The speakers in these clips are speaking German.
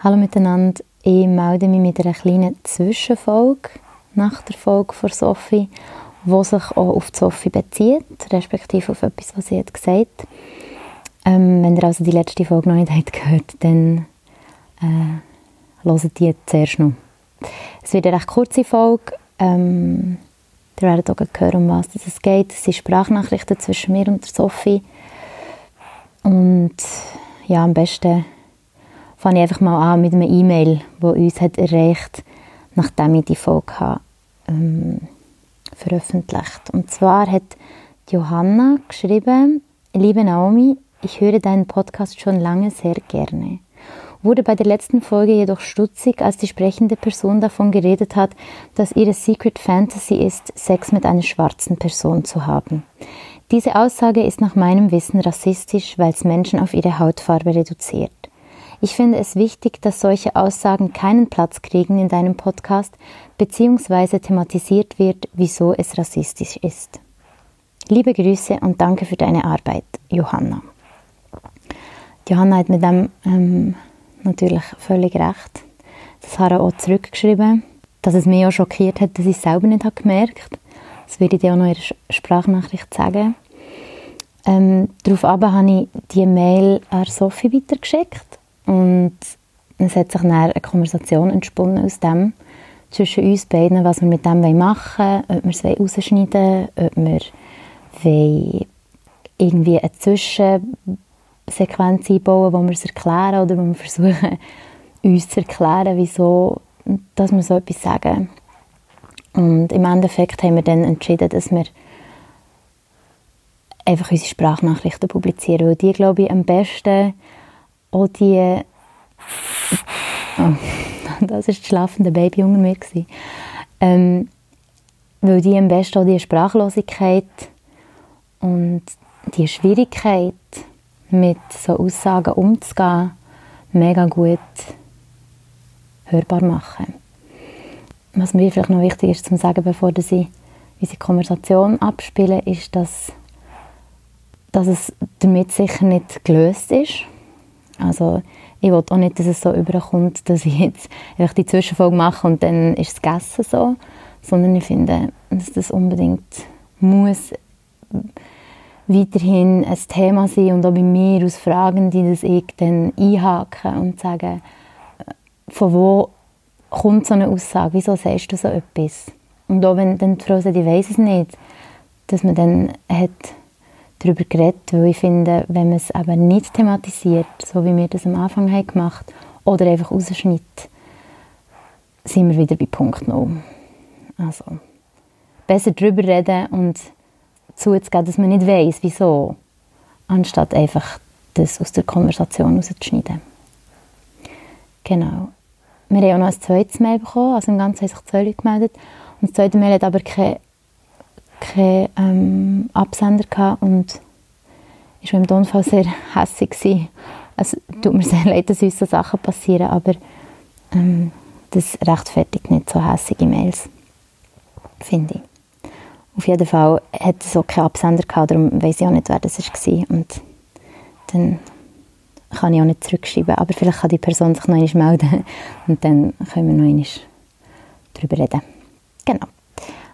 Hallo miteinander, ich melde mich mit einer kleinen Zwischenfolge nach der Folge von Sophie, die sich auch auf Sophie bezieht, respektive auf etwas, was sie hat gesagt ähm, Wenn ihr also die letzte Folge noch nicht habt gehört dann äh, hört zuerst noch. Es wird eine recht kurze Folge. Ähm, ihr werdet auch hören, um was es geht. Es sind Sprachnachrichten zwischen mir und Sophie. Und ja, am besten fange ich einfach mal an mit einer E-Mail, die uns hat erreicht nachdem ich die Folge habe, ähm, veröffentlicht. Und zwar hat Johanna geschrieben, liebe Naomi, ich höre deinen Podcast schon lange sehr gerne. Wurde bei der letzten Folge jedoch stutzig, als die sprechende Person davon geredet hat, dass ihre Secret Fantasy ist, Sex mit einer schwarzen Person zu haben. Diese Aussage ist nach meinem Wissen rassistisch, weil es Menschen auf ihre Hautfarbe reduziert. Ich finde es wichtig, dass solche Aussagen keinen Platz kriegen in deinem Podcast, beziehungsweise thematisiert wird, wieso es rassistisch ist. Liebe Grüße und danke für deine Arbeit, Johanna. Johanna hat mit dem ähm, natürlich völlig recht. Das habe ich auch zurückgeschrieben, dass es mich auch schockiert hat, dass ich es selber nicht gemerkt habe. Das würde ich dir auch noch in der Sprachnachricht sagen. Ähm, daraufhin habe ich die Mail an Sophie weitergeschickt und es hat sich dann eine Konversation entsponnen aus dem, zwischen uns beiden, was wir mit dem machen wollen, ob wir es rausschneiden wollen, ob wir irgendwie eine Zwischensequenz einbauen wo wir es erklären oder wo wir versuchen, uns zu erklären, wieso dass wir so etwas sagen. Und im Endeffekt haben wir dann entschieden, dass wir einfach unsere Sprachnachrichten publizieren, weil die, glaube ich, am besten auch die oh, das ist das schlafende Baby unter mir ähm, weil die am besten auch die Sprachlosigkeit und die Schwierigkeit mit so Aussagen umzugehen mega gut hörbar machen. Was mir vielleicht noch wichtig ist zu sagen, bevor ich unsere Konversation abspiele, ist, dass, dass es damit sicher nicht gelöst ist also ich will auch nicht, dass es so überkommt, dass ich jetzt einfach die Zwischenfolge mache und dann ist es gegessen so, sondern ich finde, dass das unbedingt muss weiterhin ein Thema sein und auch bei mir aus Fragen, die das ich dann einhaken und sagen, von wo kommt so eine Aussage, wieso sagst du so etwas? Und auch wenn dann die Frau sagt, ich weiß es nicht, dass man dann hat darüber geredet, weil ich finde, wenn man es aber nicht thematisiert, so wie wir das am Anfang haben gemacht oder einfach rausschneidet, sind wir wieder bei Punkt 0. Also, besser darüber reden und zuzugeben, dass man nicht weiß, wieso, anstatt einfach das aus der Konversation rauszuschneiden. Genau. Wir haben auch noch ein zweites Mail bekommen, also im Ganzen haben sich zwei Leute gemeldet. Und das zweite Mail hat aber keine keinen ähm, Absender gehabt und ich war im Tonfall sehr hässlich. Gewesen. Es tut mir sehr leid, dass uns so Sachen passieren, aber ähm, das rechtfertigt nicht so hässliche Mails, finde ich. Auf jeden Fall hat es auch keinen Absender gehabt, darum weiß ich auch nicht, wer das war. Und dann kann ich auch nicht zurückschreiben, aber vielleicht kann die Person sich noch einmal melden und dann können wir noch einmal darüber reden. Genau.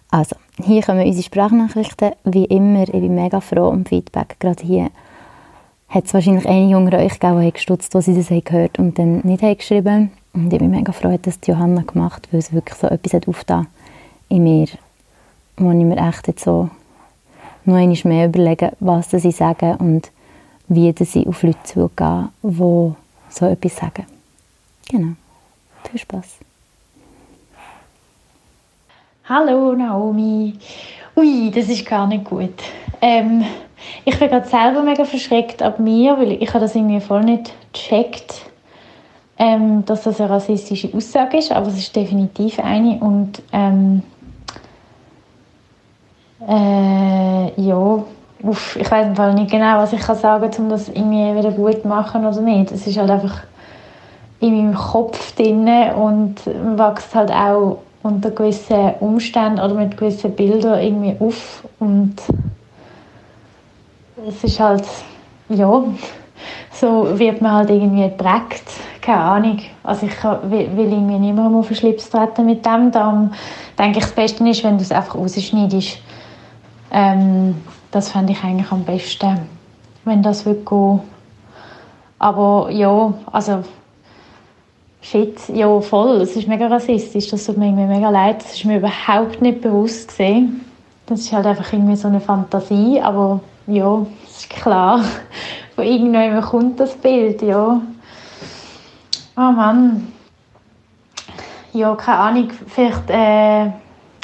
Also, hier kommen unsere Sprachnachrichten. Wie immer, ich bin mega froh um Feedback. Gerade hier hat es wahrscheinlich einige unter euch gegeben, die gestutzt als sie das gehört und dann nicht haben geschrieben Und ich bin mega froh, dass das Johanna gemacht weil es wirklich so etwas hat aufgetan in mir, wo ich mir echt jetzt so noch einmal mehr überlegen, was sie sagen und wie sie auf Leute zugehen, die so etwas sagen. Genau. Viel Spaß. Hallo Naomi. Ui, das ist gar nicht gut. Ähm, ich bin gerade selber mega verschreckt ab mir, weil ich habe das irgendwie voll nicht gecheckt, ähm, dass das eine rassistische Aussage ist, aber es ist definitiv eine und ähm, äh, ja, uff, ich weiß nicht genau, was ich sagen kann, um das irgendwie wieder gut zu machen oder nicht. Es ist halt einfach in meinem Kopf drin und wächst halt auch unter gewissen Umständen oder mit gewissen Bildern irgendwie auf und es ist halt, ja, so wird man halt irgendwie geprägt. Keine Ahnung. Also ich will, will irgendwie niemandem auf den Schlips treten mit dem. Darum denke ich, das Beste ist, wenn du es einfach rausschneidest. Ähm, das fände ich eigentlich am besten, wenn das würde gehen. Aber ja, also shit, ja voll, es ist mega rassistisch, das tut mir irgendwie mega leid, das ist mir überhaupt nicht bewusst gesehen. Das ist halt einfach irgendwie so eine Fantasie, aber ja, es ist klar, von irgendjemandem kommt das Bild, ja. Oh Mann. Ja, keine Ahnung, vielleicht äh,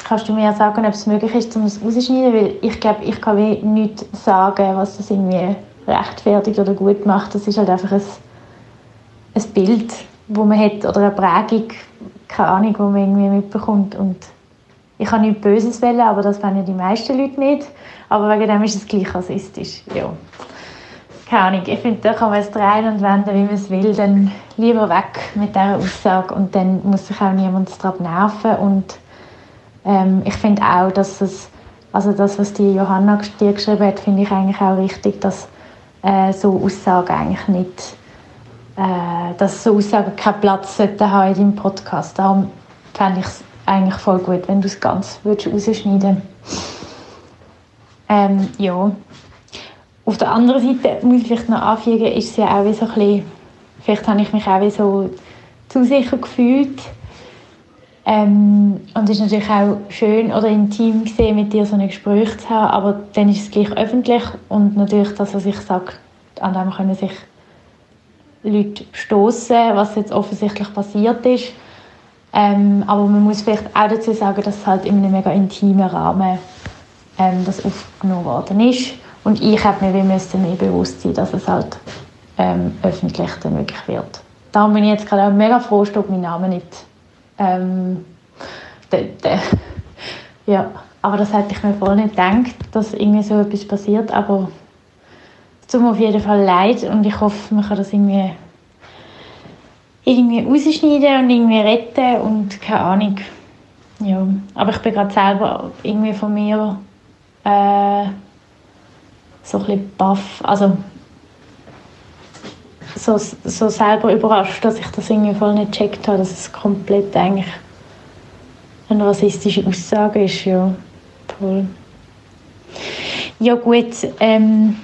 kannst du mir sagen, ob es möglich ist, um es rauszuschneiden, weil ich glaube, ich kann wie nichts sagen, was das irgendwie rechtfertigt oder gut macht. Das ist halt einfach ein, ein Bild, wo man hat, oder eine Prägung, keine Ahnung, wo man irgendwie mitbekommt und ich habe nichts Böses wollen, aber das wollen ja die meisten Leute nicht. Aber wegen dem ist es gleich rassistisch. Ja. Keine Ahnung, ich finde, da kann man es drehen und wenden, wie man es will. Dann lieber weg mit dieser Aussage und dann muss sich auch niemand daran nerven. Und ähm, ich finde auch, dass es, also das, was die Johanna dir geschrieben hat, finde ich eigentlich auch richtig, dass äh, so Aussagen eigentlich nicht, äh, dass so Aussagen keinen Platz sollten haben in deinem Podcast. Darum fände ich es eigentlich voll gut, wenn du es ganz würdest rausschneiden ähm, ja. Auf der anderen Seite muss ich vielleicht noch anfügen, ist es ja auch so ein bisschen, vielleicht habe ich mich auch wie so zu sicher gefühlt. Ähm, und es ist natürlich auch schön oder intim gesehen, mit dir so ein Gespräch zu haben, aber dann ist es gleich öffentlich und natürlich das, was ich sage, an dem können sich Leute stoßen, was jetzt offensichtlich passiert ist. Ähm, aber man muss vielleicht auch dazu sagen, dass es halt in einem mega intimen Rahmen ähm, das aufgenommen worden ist. Und ich habe mir wie mehr bewusst sein, dass es halt ähm, öffentlich dann wirklich wird. Darum bin ich jetzt gerade auch mega froh, dass mein Name nicht ähm, de, de, ja, aber das hätte ich mir voll nicht gedacht, dass irgendwie so etwas passiert, aber tut mir auf jeden Fall leid und ich hoffe, man kann das irgendwie irgendwie rausschneiden und irgendwie retten und keine Ahnung. Ja, aber ich bin gerade selber irgendwie von mir äh, so ein bisschen baff, also so, so selber überrascht, dass ich das irgendwie voll nicht gecheckt habe, dass es komplett eigentlich eine rassistische Aussage ist, ja, voll. Ja gut, ähm,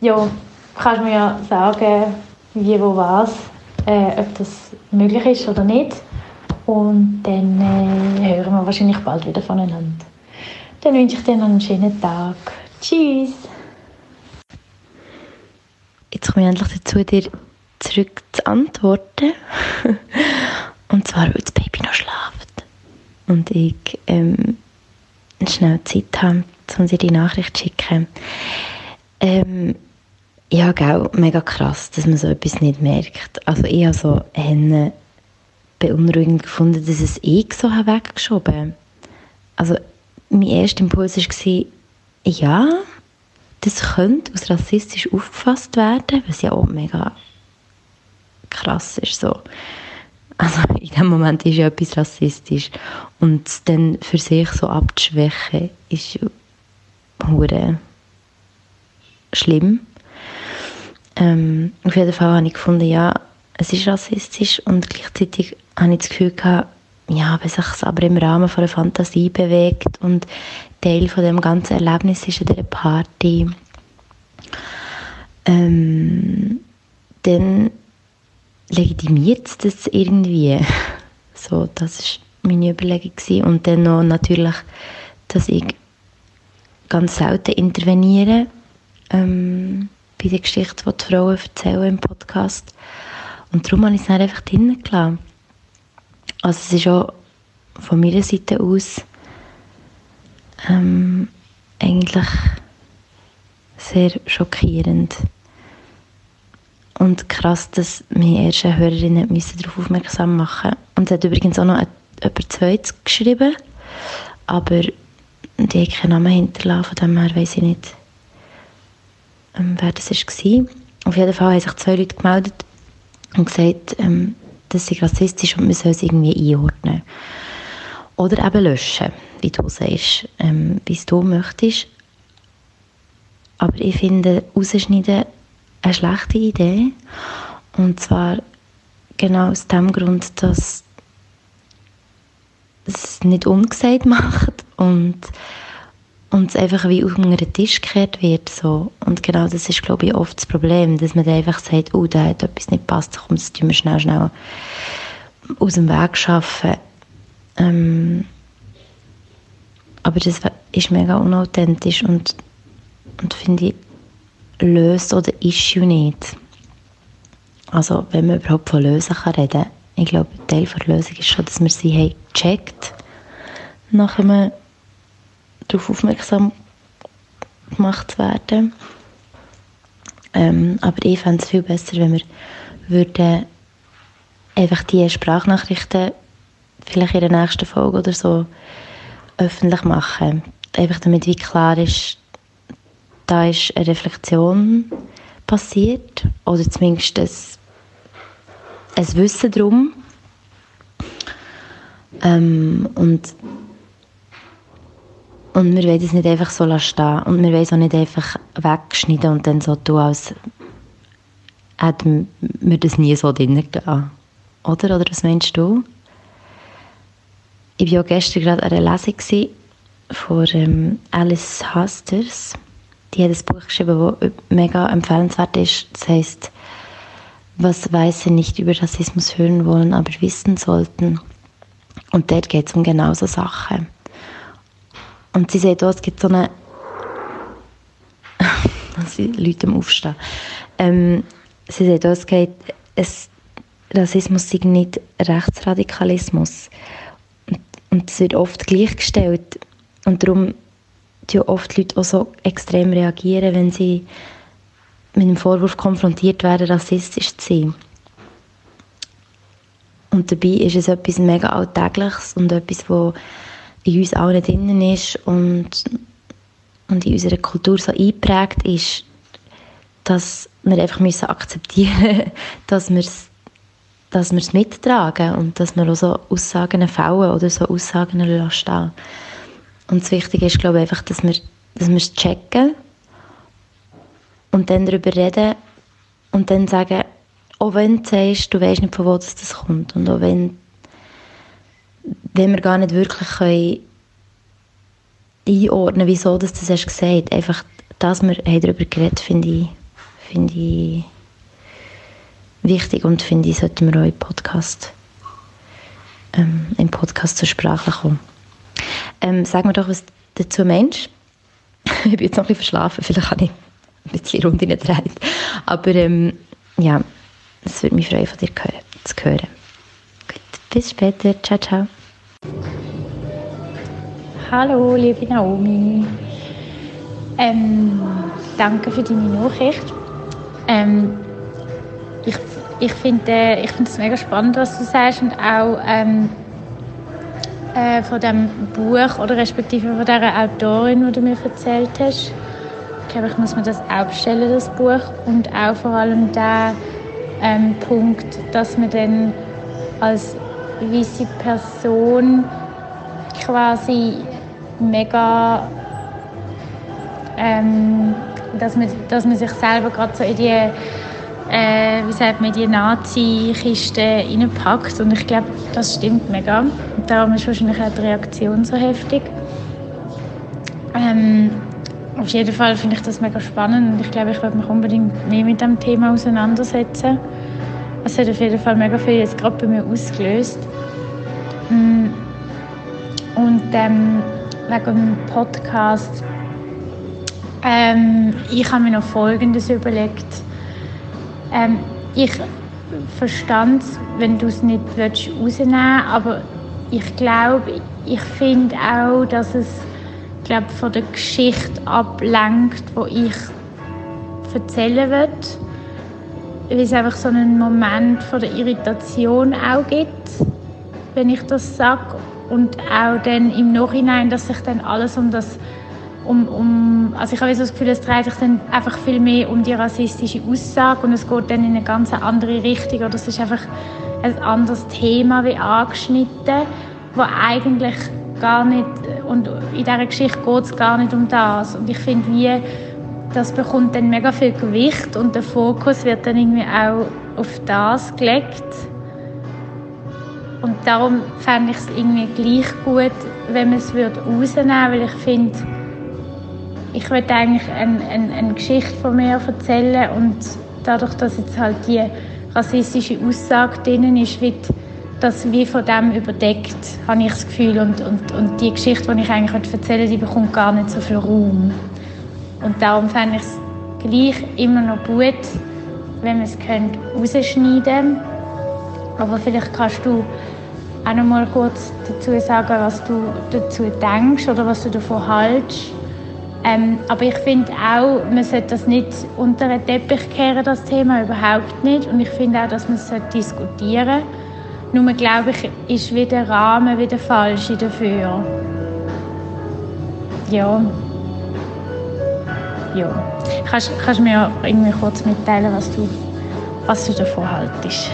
ja, kannst mir ja sagen, wie, wo, was äh, ob das möglich ist oder nicht. Und dann äh, hören wir wahrscheinlich bald wieder voneinander. Dann wünsche ich dir noch einen schönen Tag. Tschüss! Jetzt komme ich endlich dazu, dir zurück zu antworten. Und zwar, weil das Baby noch schläft. Und ich ähm, schnell Zeit habe, um dir die Nachricht zu schicken. Ähm, ja, gell, mega krass, dass man so etwas nicht merkt. Also ich habe so eine beunruhigend gefunden, dass es ich so weggeschoben habe. Also mein erster Impuls war, ja, das könnte als rassistisch aufgefasst werden, was ja auch mega krass ist. So. Also in dem Moment ist ja etwas rassistisch. Und dann für sich so abzuschwächen, ist ja schlimm. Ähm, auf jeden Fall habe ich gefunden, ja, es ist rassistisch und gleichzeitig habe ich das Gefühl gehabt, ja, wenn sich aber im Rahmen von einer Fantasie bewegt und Teil von dem ganzen Erlebnis ist in dieser Party, ähm, dann legitimiert es das irgendwie. So, das war meine Überlegung. Gewesen. Und dann noch natürlich, dass ich ganz selten interveniere. Ähm, bei der Geschichte, die die Frauen erzählen im Podcast. Und darum habe ich es dann einfach drinnen gelassen. Also es ist auch von meiner Seite aus ähm, eigentlich sehr schockierend. Und krass, dass meine erste Hörerin darauf aufmerksam machen Und sie hat übrigens auch noch jemand zweites geschrieben, aber die hat keinen Namen hinterlassen, von dem her weiß ich nicht, ähm, wer das war. Auf jeden Fall haben sich zwei Leute gemeldet und gesagt, ähm, das sei rassistisch und man soll es irgendwie einordnen. Oder eben löschen, wie du sagst, ähm, wie du möchtest. Aber ich finde, rausschneiden eine schlechte Idee. Und zwar genau aus dem Grund, dass es nicht ungesagt macht und, und es einfach wie auf den Tisch gekehrt wird. So. Und genau das ist, glaube ich, oft das Problem, dass man einfach sagt, oh, da hat etwas nicht passt, komm, das tun wir schnell, schnell aus dem Weg schaffen. Ähm, aber das ist mega unauthentisch und, und finde ich, löst oder Issue nicht. Also, wenn man überhaupt von Lösen kann reden kann, ich glaube, Teil der Lösung ist schon, dass wir sie haben gecheckt nachdem wir darauf aufmerksam gemacht werden. Ähm, aber ich fände es viel besser, wenn wir würden einfach die Sprachnachrichten vielleicht in der nächsten Folge oder so öffentlich machen. Einfach damit wie klar ist, da ist eine Reflexion passiert oder zumindest ein, ein Wissen darum. Ähm, und, und wir wollen es nicht einfach so stehen und wir wollen es auch nicht einfach wegschneiden und dann so tun, als hätten wir das nie so drin getan. Oder? Oder was meinst du? Ich war ja gestern gerade an einer Lesung von ähm, Alice Hasters. Die hat ein Buch geschrieben, das mega empfehlenswert ist. Das heißt, was Weiße nicht über Rassismus hören wollen, aber wissen sollten. Und dort geht es um genau so Sachen. Und sie sagt auch, es gibt so eine... sie Leute am Aufstehen. Ähm, sie sagt auch, es geht... Es, Rassismus sei nicht Rechtsradikalismus. Und es wird oft gleichgestellt. Und darum reagieren oft Leute auch so extrem reagieren, wenn sie mit dem Vorwurf konfrontiert werden, rassistisch zu sein. Und dabei ist es etwas mega Alltägliches und etwas, das in uns allen drinnen ist und, und in unserer Kultur so eingeprägt ist, dass wir einfach müssen akzeptieren dass wir es dass wir es mittragen und dass wir auch so Aussagen fällen oder so Aussagen lassen. Und das Wichtige ist, glaube ich, einfach, dass wir, dass wir es checken und dann darüber reden und dann sagen, auch wenn du sagst, du weißt nicht, von wo das, das kommt und auch wenn, wenn wir gar nicht wirklich können einordnen wieso das, das hast gesagt einfach, dass wir darüber geredet finde ich, finde ich wichtig und finde ich, sollten wir auch im Podcast, ähm, im Podcast zur Sprache kommen. Ähm, sag mir doch, was dazu meinst. ich bin jetzt noch ein bisschen verschlafen, vielleicht habe ich ein bisschen Runde nicht rein. Aber ähm, ja, es würde mich freuen, von dir zu hören. Bis später. Ciao, ciao. Hallo, liebe Naomi. Ähm, danke für deine Nachricht. Ähm, ich ich finde äh, es mega spannend, was du sagst und auch ähm, äh, von dem Buch oder respektive von der Autorin, die du mir erzählt hast. Ich glaube, ich muss mir das auch bestellen, das Buch und auch vor allem der ähm, Punkt, dass man dann als weiße Person quasi mega ähm, dass man, dass man sich selber gerade so in die äh, wie sagt man, die Nazi-Kiste reinpackt. Und ich glaube, das stimmt mega. Darum ist wahrscheinlich auch die Reaktion so heftig. Ähm, auf jeden Fall finde ich das mega spannend und ich glaube, ich werde mich unbedingt mehr mit dem Thema auseinandersetzen. Es hat auf jeden Fall mega viel jetzt gerade bei mir ausgelöst. Mm. Und ähm, wegen dem Podcast, ähm, ich habe mir noch Folgendes überlegt. Ähm, ich verstand wenn du es nicht willst, rausnehmen aber ich glaube, ich finde auch, dass es glaube, von der Geschichte ablenkt, wo ich erzählen will. Weil es einfach so einen Moment von der Irritation auch gibt, wenn ich das sage. Und auch dann im Nachhinein, dass sich dann alles um das um, um, also ich habe so das Gefühl, es dreht sich dann einfach viel mehr um die rassistische Aussage und es geht dann in eine ganz andere Richtung oder es ist einfach ein anderes Thema wie angeschnitten, wo eigentlich gar nicht, und in dieser Geschichte geht es gar nicht um das und ich finde wie, das bekommt dann mega viel Gewicht und der Fokus wird dann irgendwie auch auf das gelegt. Und darum fände ich es irgendwie gleich gut, wenn man es rausnehmen würde, weil ich finde, ich würde eigentlich eine, eine, eine Geschichte von mir erzählen und dadurch, dass jetzt halt die rassistische Aussage drin ist, wird das wie von dem überdeckt, habe ich das Gefühl. Und, und, und die Geschichte, die ich eigentlich erzählen die bekommt gar nicht so viel Raum. Und darum fände ich es gleich immer noch gut, wenn man es rausschneiden könnte. Aber vielleicht kannst du auch noch mal kurz dazu sagen, was du dazu denkst oder was du davon hältst. Ähm, aber ich finde auch, man sollte das nicht unter den Teppich kehren, das Thema, überhaupt nicht. Und ich finde auch, dass man es diskutieren sollte. Nur glaube ich, ist wieder der Rahmen wieder falsch dafür. Ja. Ja. Kannst, kannst du mir irgendwie kurz mitteilen, was du, was du davon haltest?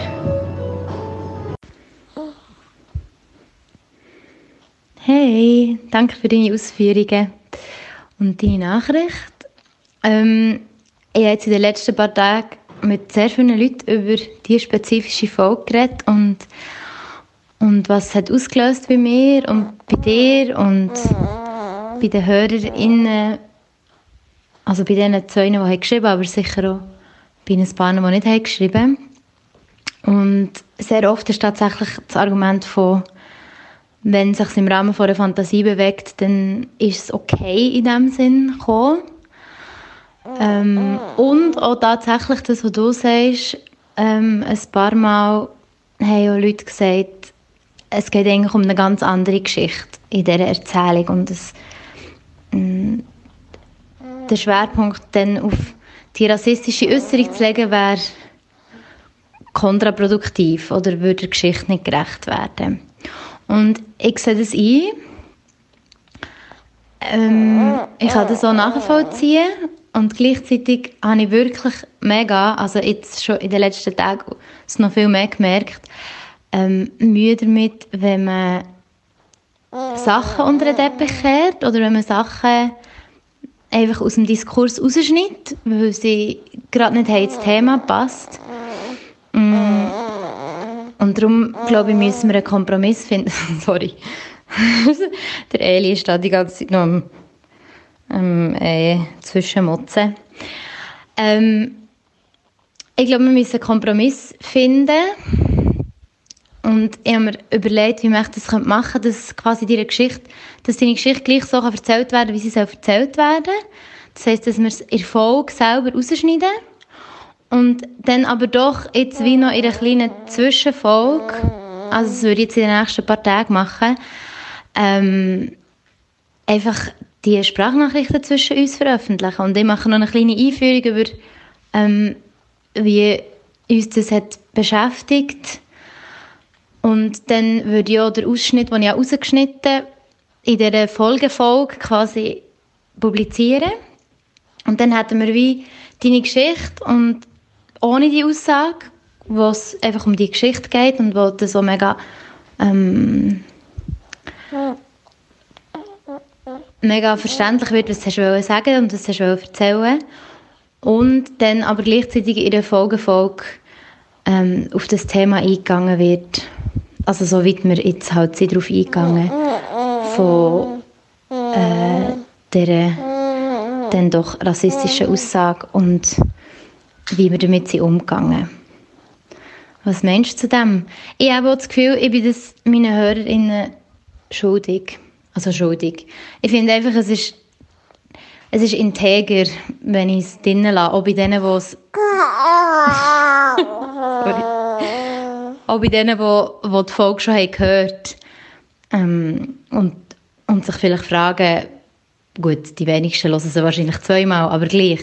Hey, danke für deine Ausführungen und deine Nachricht. Ähm, ich habe jetzt in den letzten paar Tagen mit sehr vielen Leuten über diese spezifische Folge geredet und, und was hat ausgelöst bei mir und bei dir und bei den HörerInnen, also bei denen zwei, die haben geschrieben aber sicher auch bei ein paar, die nicht haben geschrieben Und sehr oft ist tatsächlich das Argument von wenn es sich im Rahmen von der Fantasie bewegt, dann ist es okay in dem Sinn gekommen. Ähm, und auch tatsächlich das, was du sagst, ähm, ein paar Mal haben auch Leute gesagt, es geht eigentlich um eine ganz andere Geschichte in dieser Erzählung und es, ähm, der Schwerpunkt dann auf die rassistische Äußerung zu legen, wäre kontraproduktiv oder würde der Geschichte nicht gerecht werden. Und ich sehe das ein. Ähm, ich kann das so nachvollziehen und gleichzeitig habe ich wirklich mega, also jetzt schon in den letzten Tagen es noch viel mehr gemerkt, ähm, Mühe damit, wenn man Sachen unter den Teppich kehrt oder wenn man Sachen einfach aus dem Diskurs rausschneidet, weil sie gerade nicht ins Thema passt. Mm. Und darum, glaube ich, müssen wir einen Kompromiss finden. Sorry. Der Eli ist da die ganze Zeit noch am, am äh, Zwischenmotzen. Ähm, ich glaube, wir müssen einen Kompromiss finden. Und ich habe mir überlegt, wie ich das machen könnte, dass quasi deine Geschichte, dass deine Geschichte gleich so erzählt werden kann, wie sie soll erzählt werden Das heisst, dass wir es in Folge selber rausschneiden und dann aber doch jetzt wie noch in einer kleinen Zwischenfolge, also das würde ich jetzt in den nächsten paar Tagen machen, ähm, einfach die Sprachnachrichten zwischen uns veröffentlichen. Und ich mache noch eine kleine Einführung über, ähm, wie uns das hat beschäftigt. Und dann würde auch den Ausschnitt, den ich auch rausgeschnitten in dieser Folgefolge quasi publizieren. Und dann hätten wir wie deine Geschichte und ohne die Aussage, wo es einfach um die Geschichte geht und wo das so mega ähm, mega verständlich wird, was du sagen und was du erzählen und dann aber gleichzeitig in der Folgefolge ähm, auf das Thema eingegangen wird, also so wie wir jetzt halt sind darauf eingegangen, von äh, der dann doch rassistischen Aussage und wie wir damit sind umgegangen Was meinst du zu dem? Ich habe auch das Gefühl, ich bin das meinen HörerInnen schuldig. Also schuldig. Ich finde einfach, es ist, es ist integer, wenn ich es drinnen lasse. Auch bei denen, die es... auch bei denen, die, die die Folge schon haben gehört ähm, und, und sich vielleicht fragen, gut, die wenigsten hören sie wahrscheinlich zweimal, aber gleich,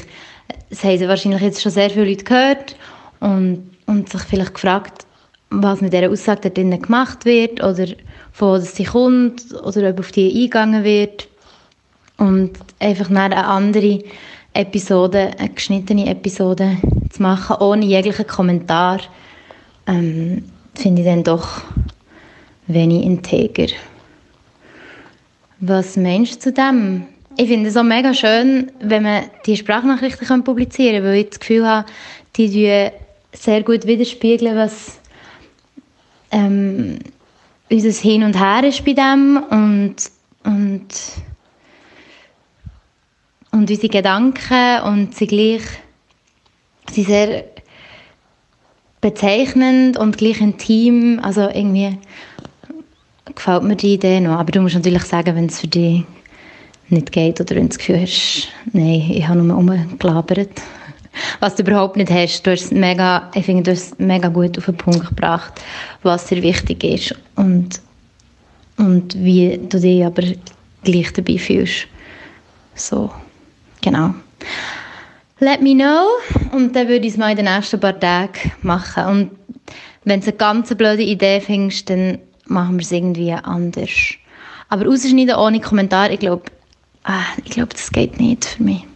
es haben wahrscheinlich jetzt schon sehr viele Leute gehört und, und sich vielleicht gefragt, was mit dieser Aussage da drinnen gemacht wird oder von wo sie kommt oder ob auf die eingegangen wird. Und einfach eine andere Episode, eine geschnittene Episode zu machen, ohne jeglichen Kommentar, ähm, finde ich dann doch wenig integer. Was meinst du zu dem? Ich finde es auch mega schön, wenn man die Sprachnachrichten publizieren kann, weil ich das Gefühl habe, die sehr gut widerspiegeln, was ähm, unser Hin und Her ist bei dem und, und, und unsere Gedanken und sie gleich sind sehr bezeichnend und gleich intim, also irgendwie gefällt mir die Idee noch, aber du musst natürlich sagen, wenn es für dich nicht geht oder wenn du das Gefühl hast, nein, ich habe nur rumgelabert. Was du überhaupt nicht hast. Du hast mega, ich finde, du hast mega gut auf den Punkt gebracht, was dir wichtig ist und, und wie du dich aber gleich dabei fühlst. So, genau. Let me know und dann würde ich es mal in den nächsten paar Tagen machen. Und wenn du eine ganz blöde Idee findest, dann machen wir es irgendwie anders. Aber rausschneiden ohne Kommentar, ich glaube, ah, ich glaube, das geht nicht für mich.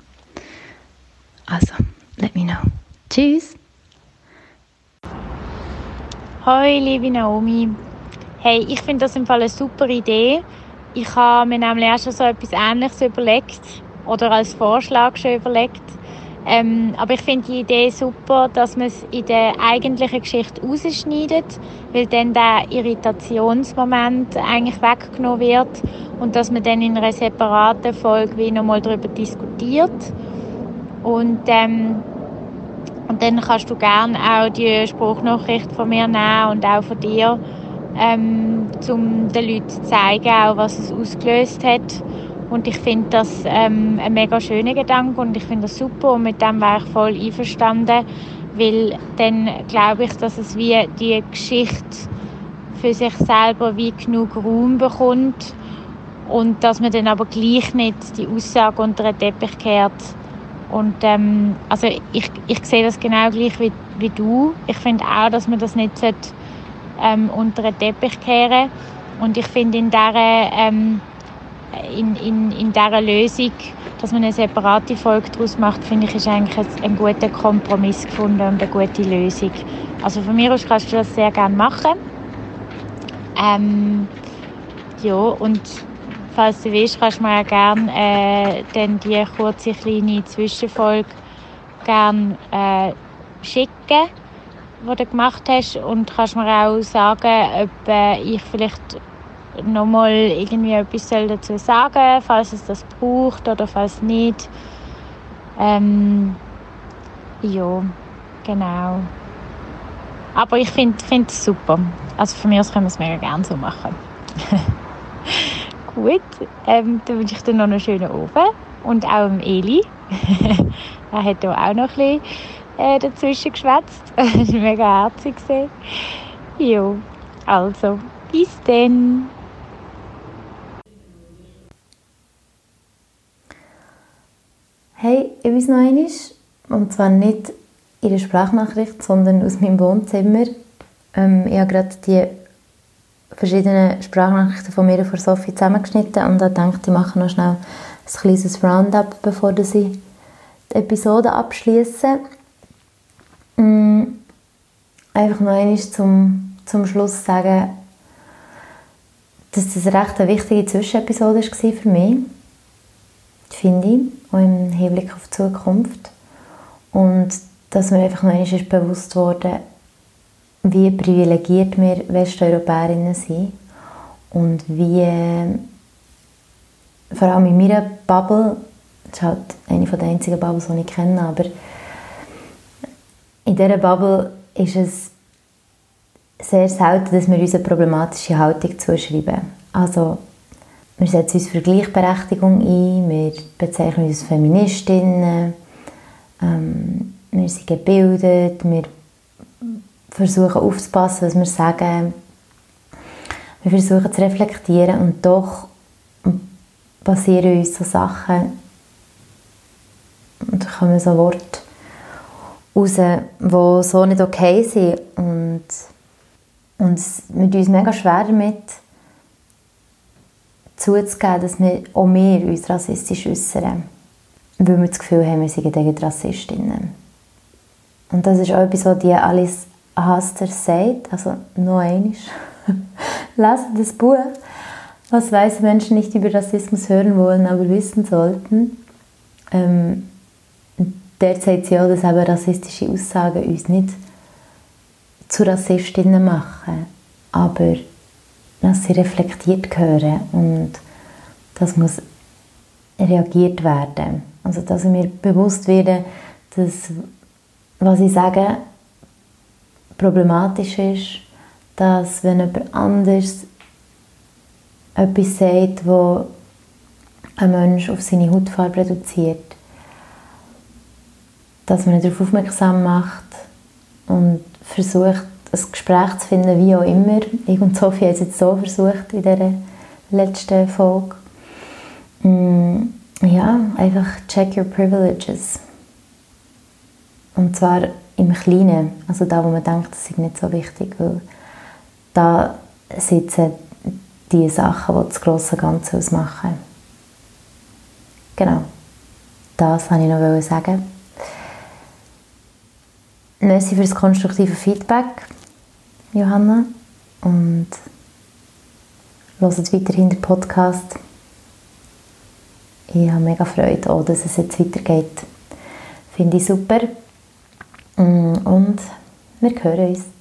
Also, let me know. Tschüss. Hoi, liebe Naomi. Hey, ich finde das im Fall eine super Idee. Ich habe mir nämlich auch schon so etwas Ähnliches überlegt oder als Vorschlag schon überlegt. Ähm, aber ich finde die Idee super, dass man es in der eigentlichen Geschichte rausschneidet, weil dann der Irritationsmoment eigentlich weggenommen wird und dass man dann in einer separaten Folge wie nochmal darüber diskutiert. Und, ähm, und dann kannst du gerne auch die Spruchnachricht von mir nehmen und auch von dir, ähm, um den Leuten zu zeigen, auch, was es ausgelöst hat und ich finde das ähm, ein mega schöner Gedanke und ich finde das super und mit dem wäre ich voll einverstanden, weil dann glaube ich, dass es wie die Geschichte für sich selber wie genug Raum bekommt und dass man dann aber gleich nicht die Aussage unter den Teppich kehrt. Und ähm, also ich, ich sehe das genau gleich wie, wie du. Ich finde auch, dass man das nicht sollte, ähm, unter den Teppich kehren Und ich finde in dieser ähm, in, in, in dieser Lösung, dass man eine separate Folge daraus macht, finde ich, ist eigentlich ein, guter Kompromiss gefunden und eine gute Lösung. Also von mir aus kannst du das sehr gerne machen. Ähm, ja, und falls du willst, kannst du mir auch gerne äh, dann die kurze kleine Zwischenfolge gerne äh, schicken, die du gemacht hast und kannst mir auch sagen, ob äh, ich vielleicht nochmal irgendwie etwas dazu sagen, falls es das braucht oder falls nicht. Ähm, ja, genau. Aber ich finde es super. Also von mir aus können wir es mega gerne so machen. Gut, ähm, dann wünsche ich dir noch einen schönen Abend und auch dem Eli. er hat hier auch noch ein bisschen äh, dazwischen geschwätzt. das war mega herzig. Ja, also, bis dann. Hey, ich weiß noch einmal, und zwar nicht in der Sprachnachricht, sondern aus meinem Wohnzimmer. Ähm, ich habe gerade die verschiedenen Sprachnachrichten von mir und von Sophie zusammengeschnitten und habe gedacht, ich mache noch schnell ein kleines Roundup, bevor ich die Episode abschließe. Ähm, einfach noch einmal zum, zum Schluss sagen, dass das recht eine wichtige Zwischenepisode war für mich finde ich, auch im Hinblick auf die Zukunft. Und dass mir einfach noch ist bewusst wurde, wie privilegiert wir Westeuropäerinnen sind und wie, vor allem in meiner Bubble, das ist halt eine der einzigen Bubbles, die ich kenne, aber in dieser Bubble ist es sehr selten, dass wir uns eine problematische Haltung zuschreiben. Also wir setzen uns für Gleichberechtigung ein, wir bezeichnen uns als Feministinnen, ähm, wir sind gebildet, wir versuchen aufzupassen, was wir sagen. Wir versuchen zu reflektieren und doch passieren uns so Sachen und kommen so Worte raus, die so nicht okay sind und, und wir tun uns mega schwer damit, zuzugeben, dass wir auch wir uns rassistisch äußern. Weil wir das Gefühl haben, wir seien Rassistinnen. Und das ist auch etwas, was Alice Haster sagt. Also noch einmal. Lesen das Buch. was weiße Menschen nicht über Rassismus hören wollen, aber wissen sollten. Ähm, der sagt sie auch, dass eben rassistische Aussagen uns nicht zu Rassistinnen machen, aber dass sie reflektiert gehören und das muss reagiert werden. Also dass mir bewusst werde, dass was ich sage problematisch ist, dass wenn jemand anders etwas sagt, wo ein Mensch auf seine Hautfarbe reduziert, dass man darauf aufmerksam macht und versucht, ein Gespräch zu finden, wie auch immer. Ich und Sophie haben es jetzt so versucht in dieser letzten Folge. Mm, ja, einfach check your privileges. Und zwar im Kleinen, also da, wo man denkt, das ist nicht so wichtig, weil da sitzen die Sachen, die das grosse Ganze ausmachen. Genau, das wollte ich noch sagen. Merci für das konstruktive Feedback, Johanna. Und hört weiterhin den Podcast. Ich habe mega Freude, auch, dass es jetzt weitergeht. Finde ich super. Mm, und wir hören uns.